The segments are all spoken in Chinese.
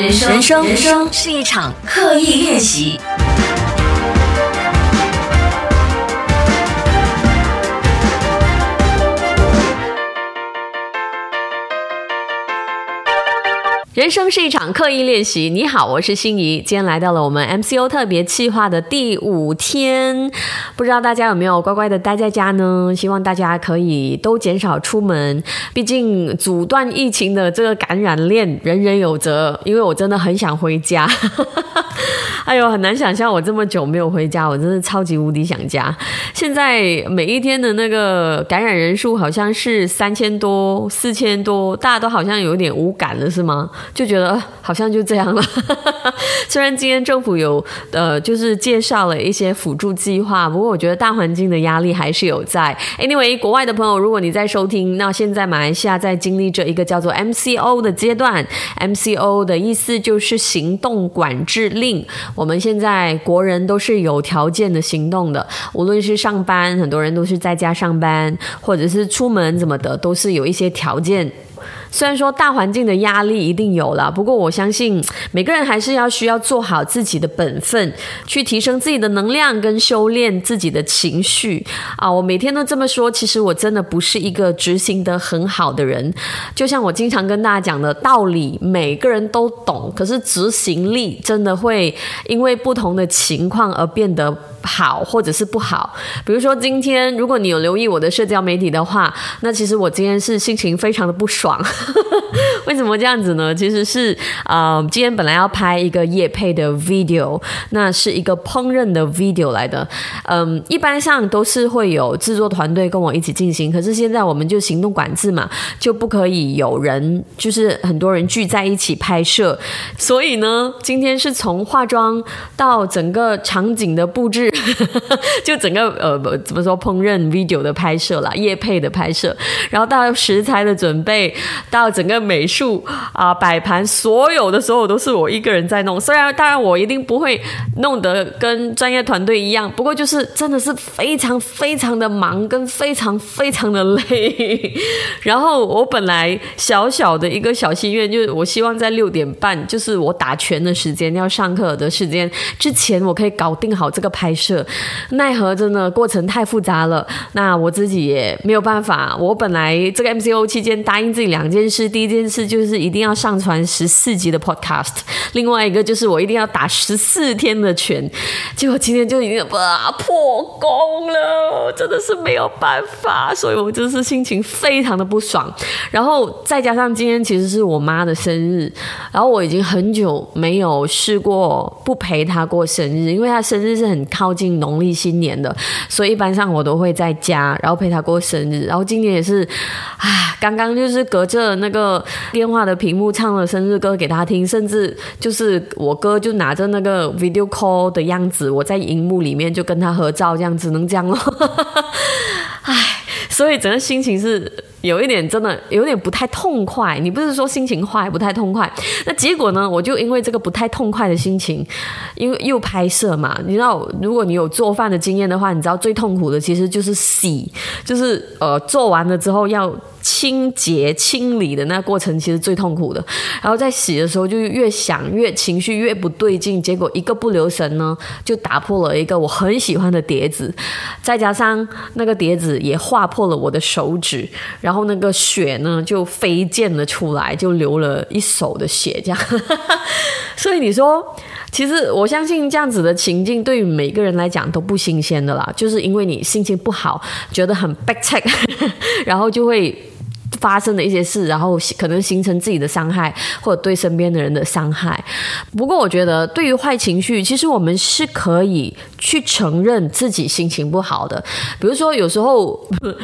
人生，人生，是一场刻意练习。人生是一场刻意练习。你好，我是心怡，今天来到了我们 MCO 特别计划的第五天，不知道大家有没有乖乖的待在家呢？希望大家可以都减少出门，毕竟阻断疫情的这个感染链，人人有责。因为我真的很想回家。哎呦，很难想象我这么久没有回家，我真的超级无敌想家。现在每一天的那个感染人数好像是三千多、四千多，大家都好像有点无感了，是吗？就觉得好像就这样了。虽然今天政府有呃，就是介绍了一些辅助计划，不过我觉得大环境的压力还是有在。Anyway，国外的朋友，如果你在收听，那现在马来西亚在经历着一个叫做 MCO 的阶段。MCO 的意思就是行动管制令。我们现在国人都是有条件的行动的，无论是上班，很多人都是在家上班，或者是出门怎么的，都是有一些条件。虽然说大环境的压力一定有了，不过我相信每个人还是要需要做好自己的本分，去提升自己的能量跟修炼自己的情绪啊！我每天都这么说，其实我真的不是一个执行的很好的人。就像我经常跟大家讲的道理，每个人都懂，可是执行力真的会因为不同的情况而变得好或者是不好。比如说今天，如果你有留意我的社交媒体的话，那其实我今天是心情非常的不爽。为什么这样子呢？其实是啊，今天本来要拍一个夜配的 video，那是一个烹饪的 video 来的。嗯，一般上都是会有制作团队跟我一起进行，可是现在我们就行动管制嘛，就不可以有人，就是很多人聚在一起拍摄。所以呢，今天是从化妆到整个场景的布置，就整个呃怎么说烹饪 video 的拍摄啦，夜配的拍摄，然后到食材的准备。到整个美术啊摆盘，所有的所有都是我一个人在弄。虽然当然我一定不会弄得跟专业团队一样，不过就是真的是非常非常的忙，跟非常非常的累。然后我本来小小的一个小心愿，就是我希望在六点半，就是我打拳的时间，要上课的时间之前，我可以搞定好这个拍摄。奈何真的过程太复杂了，那我自己也没有办法。我本来这个 MCO 期间答应自己两。件事，第一件事就是一定要上传十四集的 Podcast，另外一个就是我一定要打十四天的拳，结果今天就已经哇破功了，真的是没有办法，所以我就是心情非常的不爽。然后再加上今天其实是我妈的生日，然后我已经很久没有试过不陪她过生日，因为她生日是很靠靠近农历新年的，所以一般上我都会在家，然后陪他过生日。然后今年也是，啊，刚刚就是隔着。那个电话的屏幕唱了生日歌给他听，甚至就是我哥就拿着那个 video call 的样子，我在荧幕里面就跟他合照，这样只能这样了。唉，所以整个心情是有一点真的有点不太痛快。你不是说心情坏不太痛快？那结果呢？我就因为这个不太痛快的心情，因为又拍摄嘛，你知道，如果你有做饭的经验的话，你知道最痛苦的其实就是洗，就是呃做完了之后要。清洁清理的那过程其实最痛苦的，然后在洗的时候就越想越情绪越不对劲，结果一个不留神呢，就打破了一个我很喜欢的碟子，再加上那个碟子也划破了我的手指，然后那个血呢就飞溅了出来，就流了一手的血，这样。所以你说，其实我相信这样子的情境对于每个人来讲都不新鲜的啦，就是因为你心情不好，觉得很 back check，然后就会。发生的一些事，然后可能形成自己的伤害，或者对身边的人的伤害。不过，我觉得对于坏情绪，其实我们是可以去承认自己心情不好的。比如说，有时候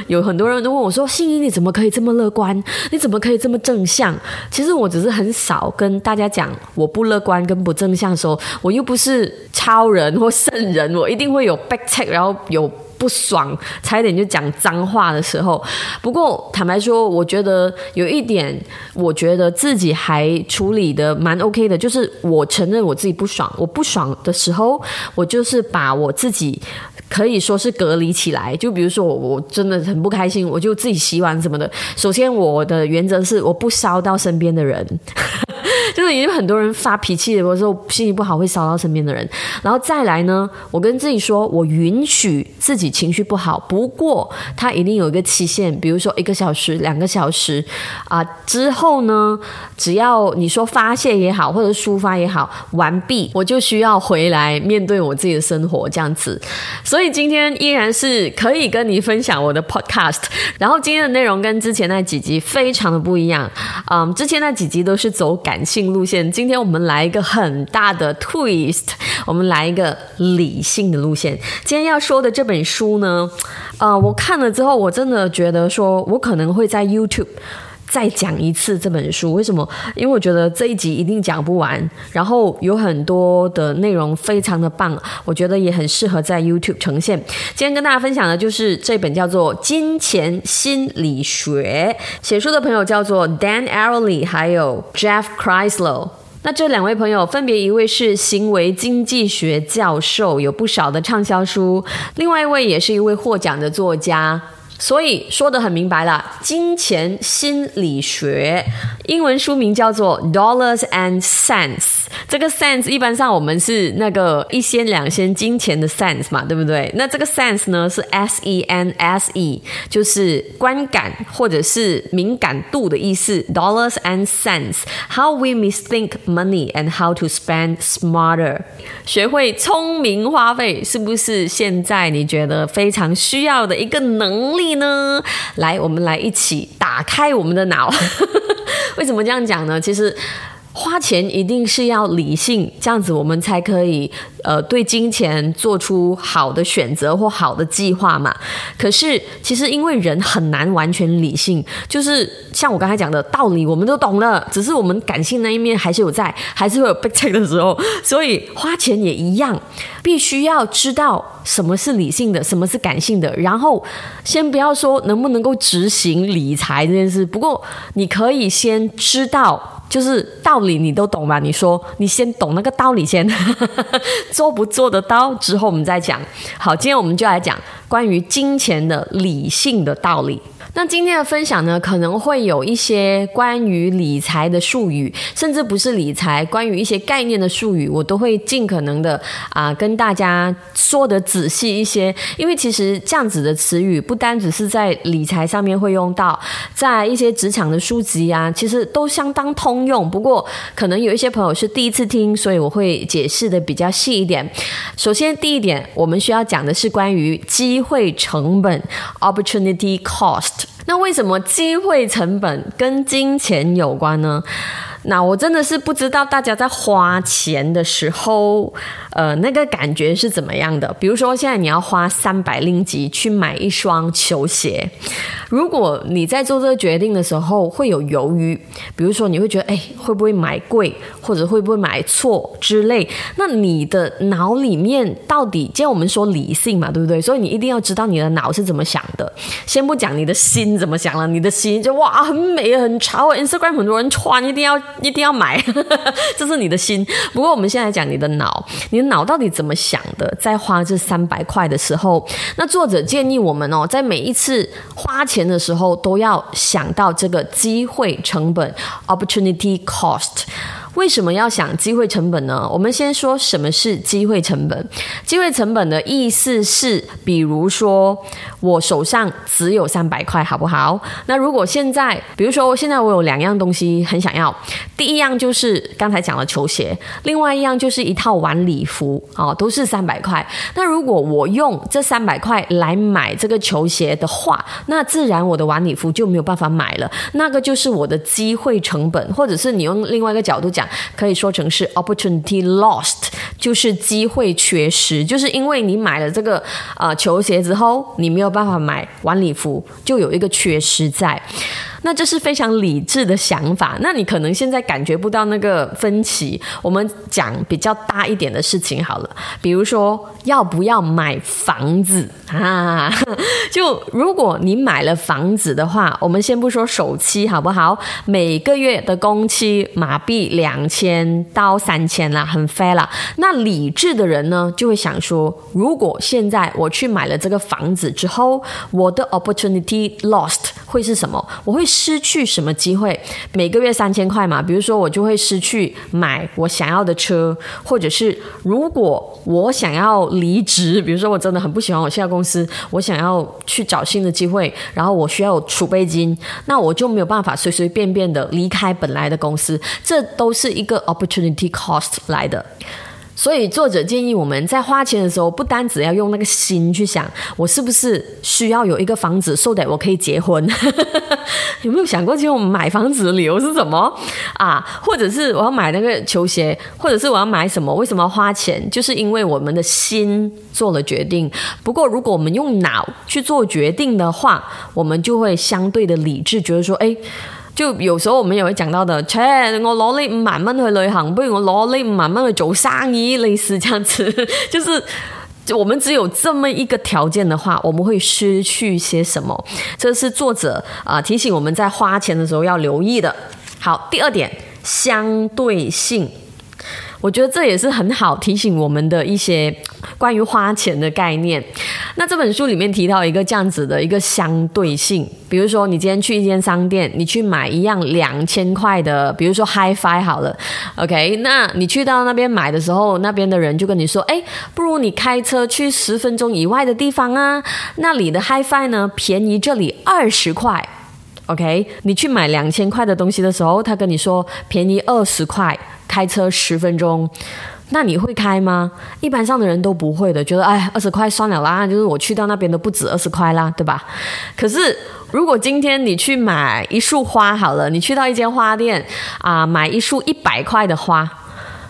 有很多人都问我说：“心怡，你怎么可以这么乐观？你怎么可以这么正向？”其实我只是很少跟大家讲我不乐观跟不正向的时候，我又不是超人或圣人，我一定会有 back check，然后有。不爽，差一点就讲脏话的时候。不过坦白说，我觉得有一点，我觉得自己还处理的蛮 OK 的，就是我承认我自己不爽。我不爽的时候，我就是把我自己可以说是隔离起来。就比如说，我我真的很不开心，我就自己洗碗什么的。首先，我的原则是我不烧到身边的人。就是已经很多人发脾气，有时候心情不好会烧到身边的人。然后再来呢，我跟自己说，我允许自己情绪不好，不过它一定有一个期限，比如说一个小时、两个小时啊之后呢，只要你说发泄也好，或者抒发也好，完毕，我就需要回来面对我自己的生活这样子。所以今天依然是可以跟你分享我的 podcast，然后今天的内容跟之前那几集非常的不一样。嗯，之前那几集都是走感性路线，今天我们来一个很大的 twist，我们来一个理性的路线。今天要说的这本书呢，啊，我看了之后，我真的觉得说我可能会在 YouTube。再讲一次这本书，为什么？因为我觉得这一集一定讲不完，然后有很多的内容非常的棒，我觉得也很适合在 YouTube 呈现。今天跟大家分享的就是这本叫做《金钱心理学》，写书的朋友叫做 Dan Ariely，还有 Jeff Chrysler。那这两位朋友分别一位是行为经济学教授，有不少的畅销书；另外一位也是一位获奖的作家。所以说的很明白了，金钱心理学，英文书名叫做《Dollars and Cents》。这个 cents 一般上我们是那个一仙两仙金钱的 cents 嘛，对不对？那这个 cents 呢是 s e n s e，就是观感或者是敏感度的意思。Dollars and cents，how we misthink money and how to spend smarter。学会聪明花费，是不是现在你觉得非常需要的一个能力呢？来，我们来一起打开我们的脑。为什么这样讲呢？其实。花钱一定是要理性，这样子我们才可以呃对金钱做出好的选择或好的计划嘛。可是其实因为人很难完全理性，就是像我刚才讲的道理我们都懂了，只是我们感性那一面还是有在，还是会有被拆的时候。所以花钱也一样，必须要知道什么是理性的，什么是感性的。然后先不要说能不能够执行理财这件事，不过你可以先知道。就是道理你都懂吧？你说你先懂那个道理先，做不做得到之后我们再讲。好，今天我们就来讲关于金钱的理性的道理。那今天的分享呢，可能会有一些关于理财的术语，甚至不是理财，关于一些概念的术语，我都会尽可能的啊跟大家说的仔细一些。因为其实这样子的词语，不单只是在理财上面会用到，在一些职场的书籍啊，其实都相当通用。不过可能有一些朋友是第一次听，所以我会解释的比较细一点。首先第一点，我们需要讲的是关于机会成本 （opportunity cost）。那为什么机会成本跟金钱有关呢？那我真的是不知道大家在花钱的时候，呃，那个感觉是怎么样的。比如说，现在你要花三百令吉去买一双球鞋，如果你在做这个决定的时候会有犹豫，比如说你会觉得，哎，会不会买贵，或者会不会买错之类，那你的脑里面到底，既然我们说理性嘛，对不对？所以你一定要知道你的脑是怎么想的。先不讲你的心怎么想了，你的心就哇，很美很潮，Instagram 很多人穿，一定要。一定要买，这是你的心。不过我们现在讲你的脑，你的脑到底怎么想的？在花这三百块的时候，那作者建议我们哦，在每一次花钱的时候，都要想到这个机会成本 （opportunity cost）。为什么要想机会成本呢？我们先说什么是机会成本。机会成本的意思是，比如说我手上只有三百块，好不好？那如果现在，比如说现在我有两样东西很想要，第一样就是刚才讲的球鞋，另外一样就是一套晚礼服，哦，都是三百块。那如果我用这三百块来买这个球鞋的话，那自然我的晚礼服就没有办法买了，那个就是我的机会成本，或者是你用另外一个角度讲。可以说成是 opportunity lost，就是机会缺失，就是因为你买了这个呃球鞋之后，你没有办法买晚礼服，就有一个缺失在。那这是非常理智的想法。那你可能现在感觉不到那个分歧。我们讲比较大一点的事情好了，比如说要不要买房子啊？就如果你买了房子的话，我们先不说首期好不好？每个月的工期马币两千到三千啦，很 fair 啦。那理智的人呢，就会想说，如果现在我去买了这个房子之后，我的 opportunity lost 会是什么？我会。失去什么机会？每个月三千块嘛，比如说我就会失去买我想要的车，或者是如果我想要离职，比如说我真的很不喜欢我现在公司，我想要去找新的机会，然后我需要储备金，那我就没有办法随随便便的离开本来的公司，这都是一个 opportunity cost 来的。所以作者建议我们在花钱的时候，不单只要用那个心去想，我是不是需要有一个房子，so that 我可以结婚？有没有想过，其实我们买房子的理由是什么啊？或者是我要买那个球鞋，或者是我要买什么？为什么要花钱？就是因为我们的心做了决定。不过，如果我们用脑去做决定的话，我们就会相对的理智，觉得说，哎。就有时候我们也会讲到的，切，我攞呢五萬蚊去旅行，不如我攞呢五萬蚊去做生意，类似这样子。就是我们只有这么一个条件的话，我们会失去些什么？这是作者啊提醒我们在花钱的时候要留意的。好，第二点，相对性。我觉得这也是很好提醒我们的一些 关于花钱的概念。那这本书里面提到一个这样子的一个相对性，比如说你今天去一间商店，你去买一样两千块的，比如说 HiFi 好了，OK，那你去到那边买的时候，那边的人就跟你说，哎，不如你开车去十分钟以外的地方啊，那里的 HiFi 呢便宜这里二十块，OK，你去买两千块的东西的时候，他跟你说便宜二十块。开车十分钟，那你会开吗？一般上的人都不会的，觉得哎，二十块算了啦，就是我去到那边都不止二十块啦，对吧？可是如果今天你去买一束花好了，你去到一间花店啊，买一束一百块的花，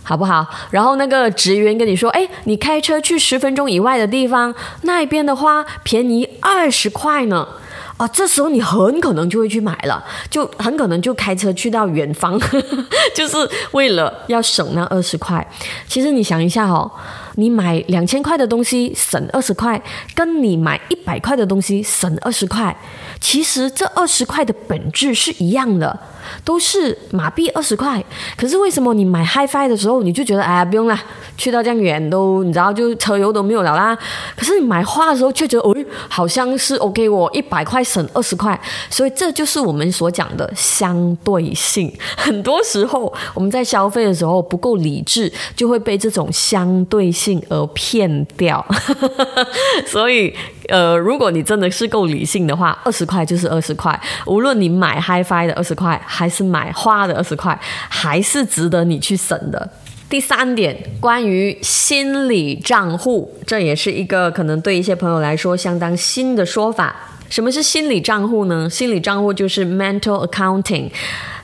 好不好？然后那个职员跟你说，哎，你开车去十分钟以外的地方，那边的花便宜二十块呢。啊，这时候你很可能就会去买了，就很可能就开车去到远方，就是为了要省那二十块。其实你想一下哦，你买两千块的东西省二十块，跟你买一百块的东西省二十块，其实这二十块的本质是一样的。都是马币二十块，可是为什么你买 HiFi 的时候你就觉得哎呀不用了，去到这样远都你知道就车油都没有了啦。可是你买花的时候却觉得哦好像是 OK 我一百块省二十块，所以这就是我们所讲的相对性。很多时候我们在消费的时候不够理智，就会被这种相对性而骗掉。所以。呃，如果你真的是够理性的话，二十块就是二十块，无论你买 HiFi 的二十块，还是买花的二十块，还是值得你去省的。第三点，关于心理账户，这也是一个可能对一些朋友来说相当新的说法。什么是心理账户呢？心理账户就是 mental accounting。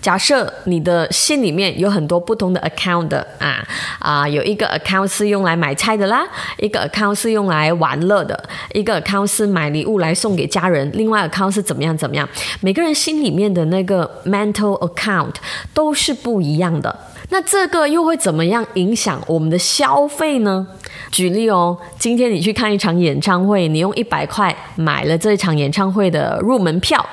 假设你的心里面有很多不同的 account 的啊啊，有一个 account 是用来买菜的啦，一个 account 是用来玩乐的，一个 account 是买礼物来送给家人，另外 account 是怎么样怎么样？每个人心里面的那个 mental account 都是不一样的。那这个又会怎么样影响我们的消费呢？举例哦，今天你去看一场演唱会，你用一百块买了这一场演唱会的入门票。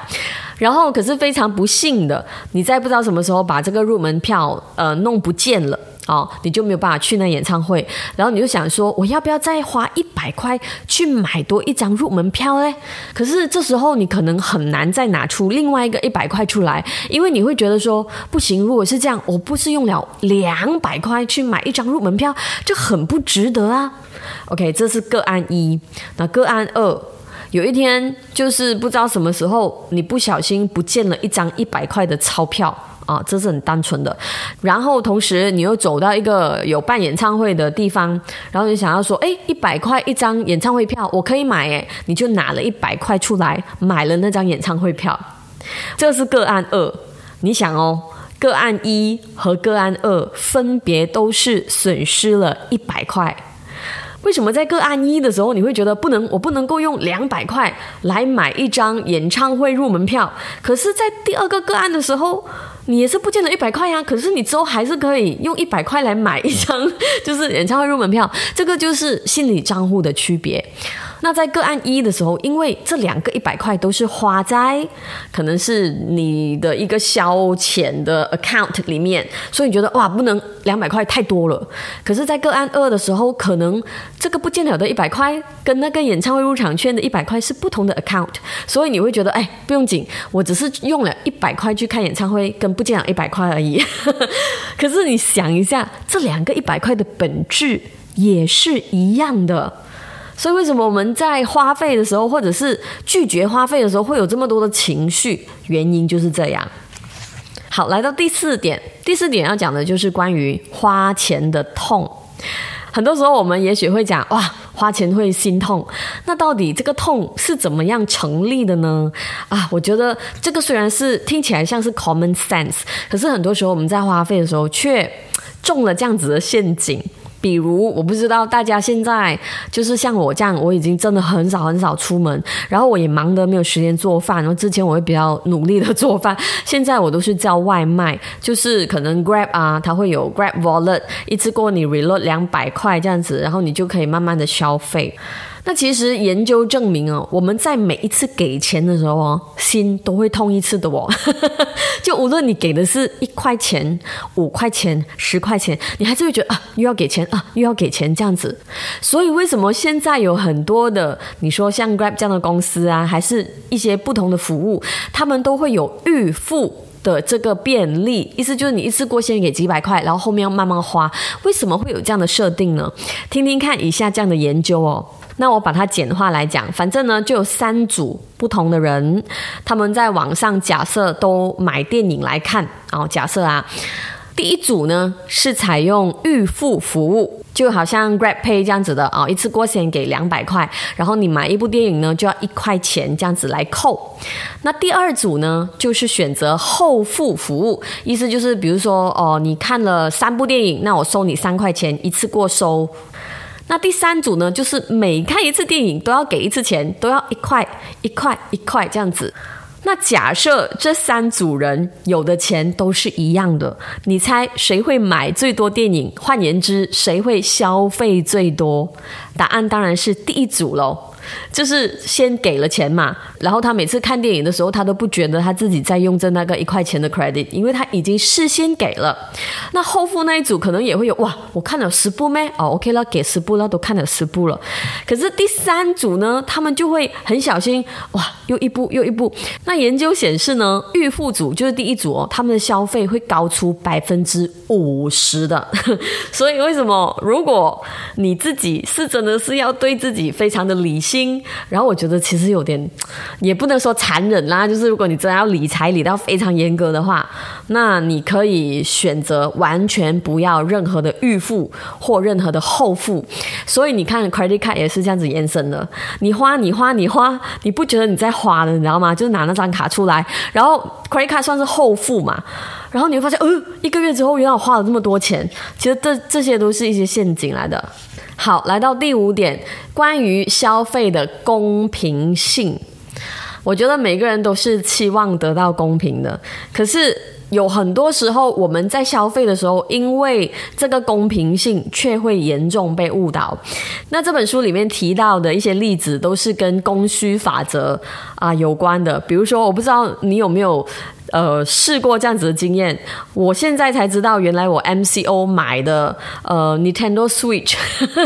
然后，可是非常不幸的，你在不知道什么时候把这个入门票呃弄不见了哦，你就没有办法去那演唱会。然后你就想说，我要不要再花一百块去买多一张入门票嘞？可是这时候你可能很难再拿出另外一个一百块出来，因为你会觉得说，不行，如果是这样，我不是用了两百块去买一张入门票，就很不值得啊。OK，这是个案一，那个案二。有一天，就是不知道什么时候，你不小心不见了一张一百块的钞票啊，这是很单纯的。然后同时，你又走到一个有办演唱会的地方，然后你想要说，哎，一百块一张演唱会票，我可以买，哎，你就拿了一百块出来买了那张演唱会票。这是个案二，你想哦，个案一和个案二分别都是损失了一百块。为什么在个案一的时候，你会觉得不能，我不能够用两百块来买一张演唱会入门票？可是，在第二个个案的时候，你也是不见了一百块呀。可是你之后还是可以用一百块来买一张，就是演唱会入门票。这个就是心理账户的区别。那在个案一的时候，因为这两个一百块都是花在可能是你的一个消遣的 account 里面，所以你觉得哇，不能两百块太多了。可是，在个案二的时候，可能这个不见了的一百块跟那个演唱会入场券的一百块是不同的 account，所以你会觉得哎，不用紧，我只是用了一百块去看演唱会，跟不见了一百块而已。可是你想一下，这两个一百块的本质也是一样的。所以，为什么我们在花费的时候，或者是拒绝花费的时候，会有这么多的情绪？原因就是这样。好，来到第四点，第四点要讲的就是关于花钱的痛。很多时候，我们也许会讲，哇，花钱会心痛。那到底这个痛是怎么样成立的呢？啊，我觉得这个虽然是听起来像是 common sense，可是很多时候我们在花费的时候却中了这样子的陷阱。比如，我不知道大家现在就是像我这样，我已经真的很少很少出门，然后我也忙得没有时间做饭。然后之前我会比较努力的做饭，现在我都是叫外卖，就是 可能 Grab 啊，它会有 Grab Wallet，一次过你 reload 两百块这样子，然后你就可以慢慢的消费。那其实研究证明哦，我们在每一次给钱的时候哦，心都会痛一次的哦。就无论你给的是一块钱、五块钱、十块钱，你还是会觉得啊，又要给钱啊，又要给钱这样子。所以为什么现在有很多的，你说像 Grab 这样的公司啊，还是一些不同的服务，他们都会有预付的这个便利，意思就是你一次过先给几百块，然后后面要慢慢花。为什么会有这样的设定呢？听听看以下这样的研究哦。那我把它简化来讲，反正呢就有三组不同的人，他们在网上假设都买电影来看哦。假设啊，第一组呢是采用预付服务，就好像 Grab Pay 这样子的啊，一次过先给两百块，然后你买一部电影呢就要一块钱这样子来扣。那第二组呢就是选择后付服务，意思就是比如说哦，你看了三部电影，那我收你三块钱，一次过收。那第三组呢，就是每看一次电影都要给一次钱，都要一块一块一块这样子。那假设这三组人有的钱都是一样的，你猜谁会买最多电影？换言之，谁会消费最多？答案当然是第一组喽。就是先给了钱嘛，然后他每次看电影的时候，他都不觉得他自己在用这那个一块钱的 credit，因为他已经事先给了。那后付那一组可能也会有哇，我看了十部咩？哦，OK 了，给十部了，都看了十部了。可是第三组呢，他们就会很小心，哇，又一部又一部。那研究显示呢，预付组就是第一组哦，他们的消费会高出百分之五十的。所以为什么如果你自己是真的是要对自己非常的理性？然后我觉得其实有点，也不能说残忍啦。就是如果你真的要理财理到非常严格的话，那你可以选择完全不要任何的预付或任何的后付。所以你看，credit card 也是这样子延伸的。你花，你花，你花，你不觉得你在花了，你知道吗？就是拿那张卡出来，然后 credit card 算是后付嘛。然后你会发现，呃，一个月之后原来我花了这么多钱。其实这这些都是一些陷阱来的。好，来到第五点，关于消费的公平性。我觉得每个人都是期望得到公平的，可是有很多时候我们在消费的时候，因为这个公平性，却会严重被误导。那这本书里面提到的一些例子，都是跟供需法则啊有关的。比如说，我不知道你有没有。呃，试过这样子的经验，我现在才知道，原来我 MCO 买的呃 Nintendo Switch，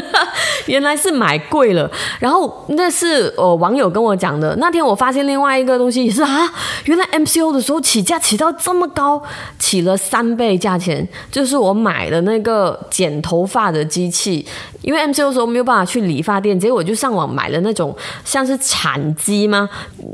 原来是买贵了。然后那是呃网友跟我讲的。那天我发现另外一个东西也是啊，原来 MCO 的时候起价起到这么高，起了三倍价钱。就是我买的那个剪头发的机器，因为 MCO 的时候没有办法去理发店，结果我就上网买了那种像是铲机吗？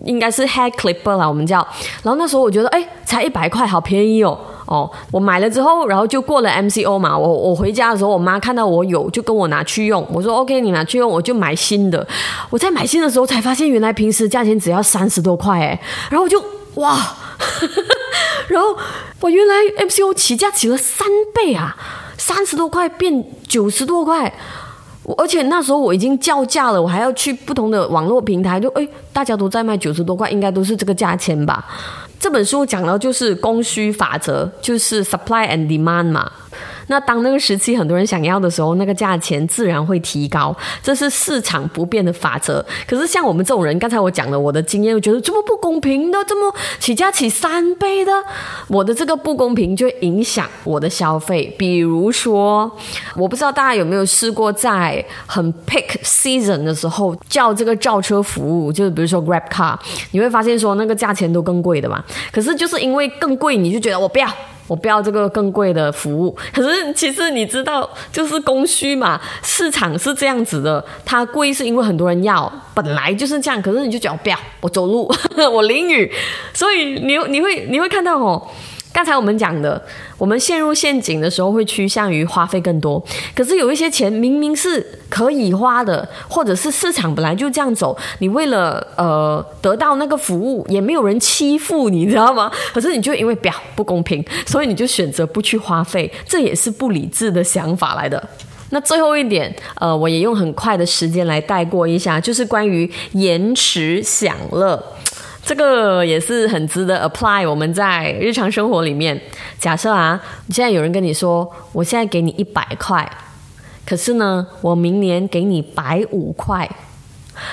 应该是 hair clipper 啦，我们叫。然后那时候我觉得。才一百块，好便宜哦！哦，我买了之后，然后就过了 MCO 嘛。我我回家的时候，我妈看到我有，就跟我拿去用。我说 OK，你拿去用，我就买新的。我在买新的时候才发现，原来平时价钱只要三十多块哎。然后我就哇，然后我原来 MCO 起价起了三倍啊，三十多块变九十多块。而且那时候我已经叫价了，我还要去不同的网络平台，就哎，大家都在卖九十多块，应该都是这个价钱吧。这本书讲的就是供需法则，就是 supply and demand 嘛。那当那个时期很多人想要的时候，那个价钱自然会提高，这是市场不变的法则。可是像我们这种人，刚才我讲了我的经验，我觉得这么不公平的，这么起价起三倍的，我的这个不公平就影响我的消费。比如说，我不知道大家有没有试过在很 peak season 的时候叫这个轿车服务，就是比如说 Grab Car，你会发现说那个价钱都更贵的嘛。可是就是因为更贵，你就觉得我不要。我不要这个更贵的服务，可是其实你知道，就是供需嘛，市场是这样子的，它贵是因为很多人要，本来就是这样。可是你就讲不要，我走路，我淋雨，所以你你会你会看到哦。刚才我们讲的，我们陷入陷阱的时候会趋向于花费更多。可是有一些钱明明是可以花的，或者是市场本来就这样走，你为了呃得到那个服务，也没有人欺负你，知道吗？可是你就因为表不公平，所以你就选择不去花费，这也是不理智的想法来的。那最后一点，呃，我也用很快的时间来带过一下，就是关于延迟享乐。这个也是很值得 apply。我们在日常生活里面，假设啊，现在有人跟你说，我现在给你一百块，可是呢，我明年给你百五块，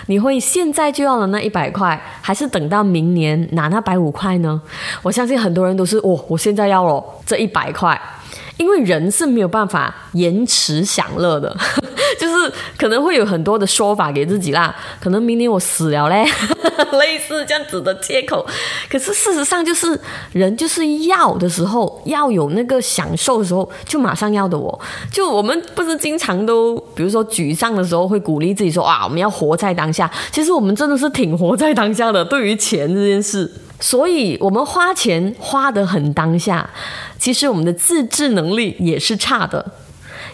你会现在就要了那一百块，还是等到明年拿那百五块呢？我相信很多人都是，哦，我现在要了这一百块。因为人是没有办法延迟享乐的，就是可能会有很多的说法给自己啦，可能明年我死了嘞，类似这样子的借口。可是事实上就是人就是要的时候，要有那个享受的时候，就马上要的。我就我们不是经常都，比如说沮丧的时候会鼓励自己说啊，我们要活在当下。其实我们真的是挺活在当下的，对于钱这件事。所以，我们花钱花得很当下，其实我们的自制能力也是差的。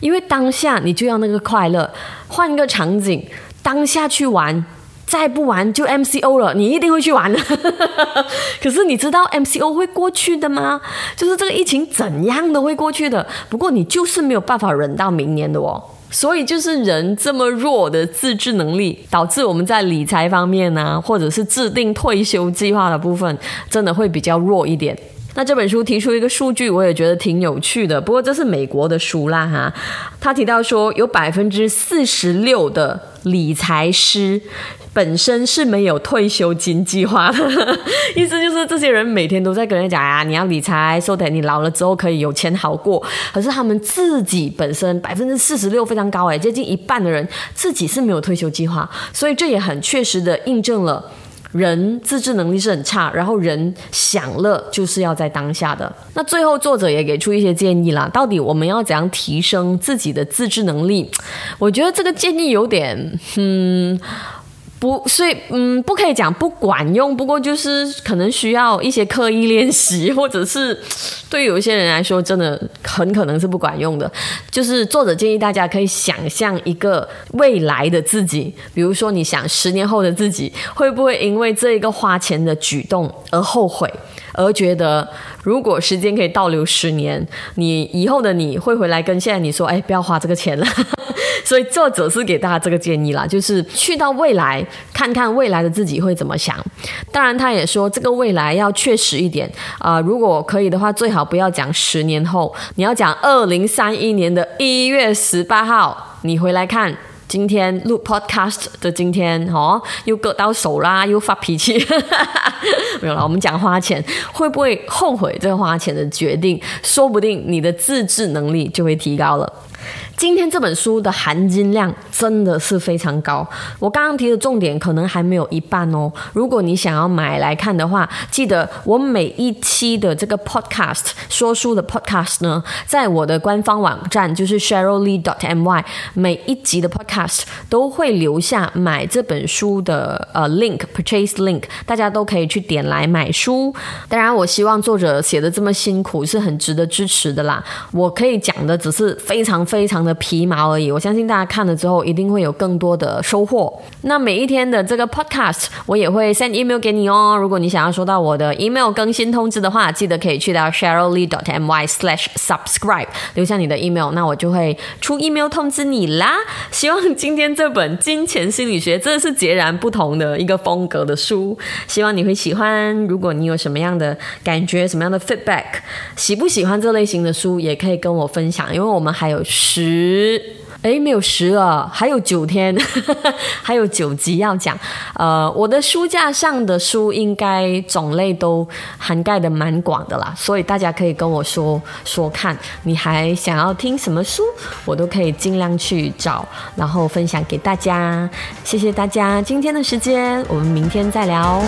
因为当下你就要那个快乐，换一个场景，当下去玩，再不玩就 MCO 了，你一定会去玩的。可是你知道 MCO 会过去的吗？就是这个疫情怎样都会过去的。不过你就是没有办法忍到明年的哦。所以就是人这么弱的自制能力，导致我们在理财方面呢，或者是制定退休计划的部分，真的会比较弱一点。那这本书提出一个数据，我也觉得挺有趣的。不过这是美国的书啦哈，他提到说有百分之四十六的理财师。本身是没有退休金计划的，意思就是这些人每天都在跟人讲啊，你要理财，说等你老了之后可以有钱好过。可是他们自己本身百分之四十六非常高哎，接近一半的人自己是没有退休计划，所以这也很确实的印证了人自制能力是很差，然后人享乐就是要在当下的。那最后作者也给出一些建议啦，到底我们要怎样提升自己的自制能力？我觉得这个建议有点嗯。不，所以嗯，不可以讲不管用，不过就是可能需要一些刻意练习，或者是对有一些人来说，真的很可能是不管用的。就是作者建议大家可以想象一个未来的自己，比如说你想十年后的自己会不会因为这一个花钱的举动而后悔，而觉得如果时间可以倒流十年，你以后的你会回来跟现在你说，哎，不要花这个钱了。所以作者是给大家这个建议啦，就是去到未来看看未来的自己会怎么想。当然，他也说这个未来要确实一点啊，如果可以的话，最好不要讲十年后，你要讲二零三一年的一月十八号，你回来看今天录 podcast 的今天哦，又割到手啦，又发脾气，没有了。我们讲花钱会不会后悔这个花钱的决定？说不定你的自制能力就会提高了。今天这本书的含金量真的是非常高，我刚刚提的重点可能还没有一半哦。如果你想要买来看的话，记得我每一期的这个 podcast 说书的 podcast 呢，在我的官方网站就是 sheryllee dot my，每一集的 podcast 都会留下买这本书的呃 link purchase link，大家都可以去点来买书。当然，我希望作者写的这么辛苦是很值得支持的啦。我可以讲的只是非常。非常的皮毛而已。我相信大家看了之后，一定会有更多的收获。那每一天的这个 podcast，我也会 send email 给你哦。如果你想要收到我的 email 更新通知的话，记得可以去到 sheryllee dot my slash subscribe 留下你的 email，那我就会出 email 通知你啦。希望今天这本《金钱心理学》真的是截然不同的一个风格的书，希望你会喜欢。如果你有什么样的感觉，什么样的 feedback，喜不喜欢这类型的书，也可以跟我分享，因为我们还有十。哎，没有十了，还有九天，还有九集要讲。呃，我的书架上的书应该种类都涵盖的蛮广的啦，所以大家可以跟我说说看，你还想要听什么书，我都可以尽量去找，然后分享给大家。谢谢大家今天的时间，我们明天再聊。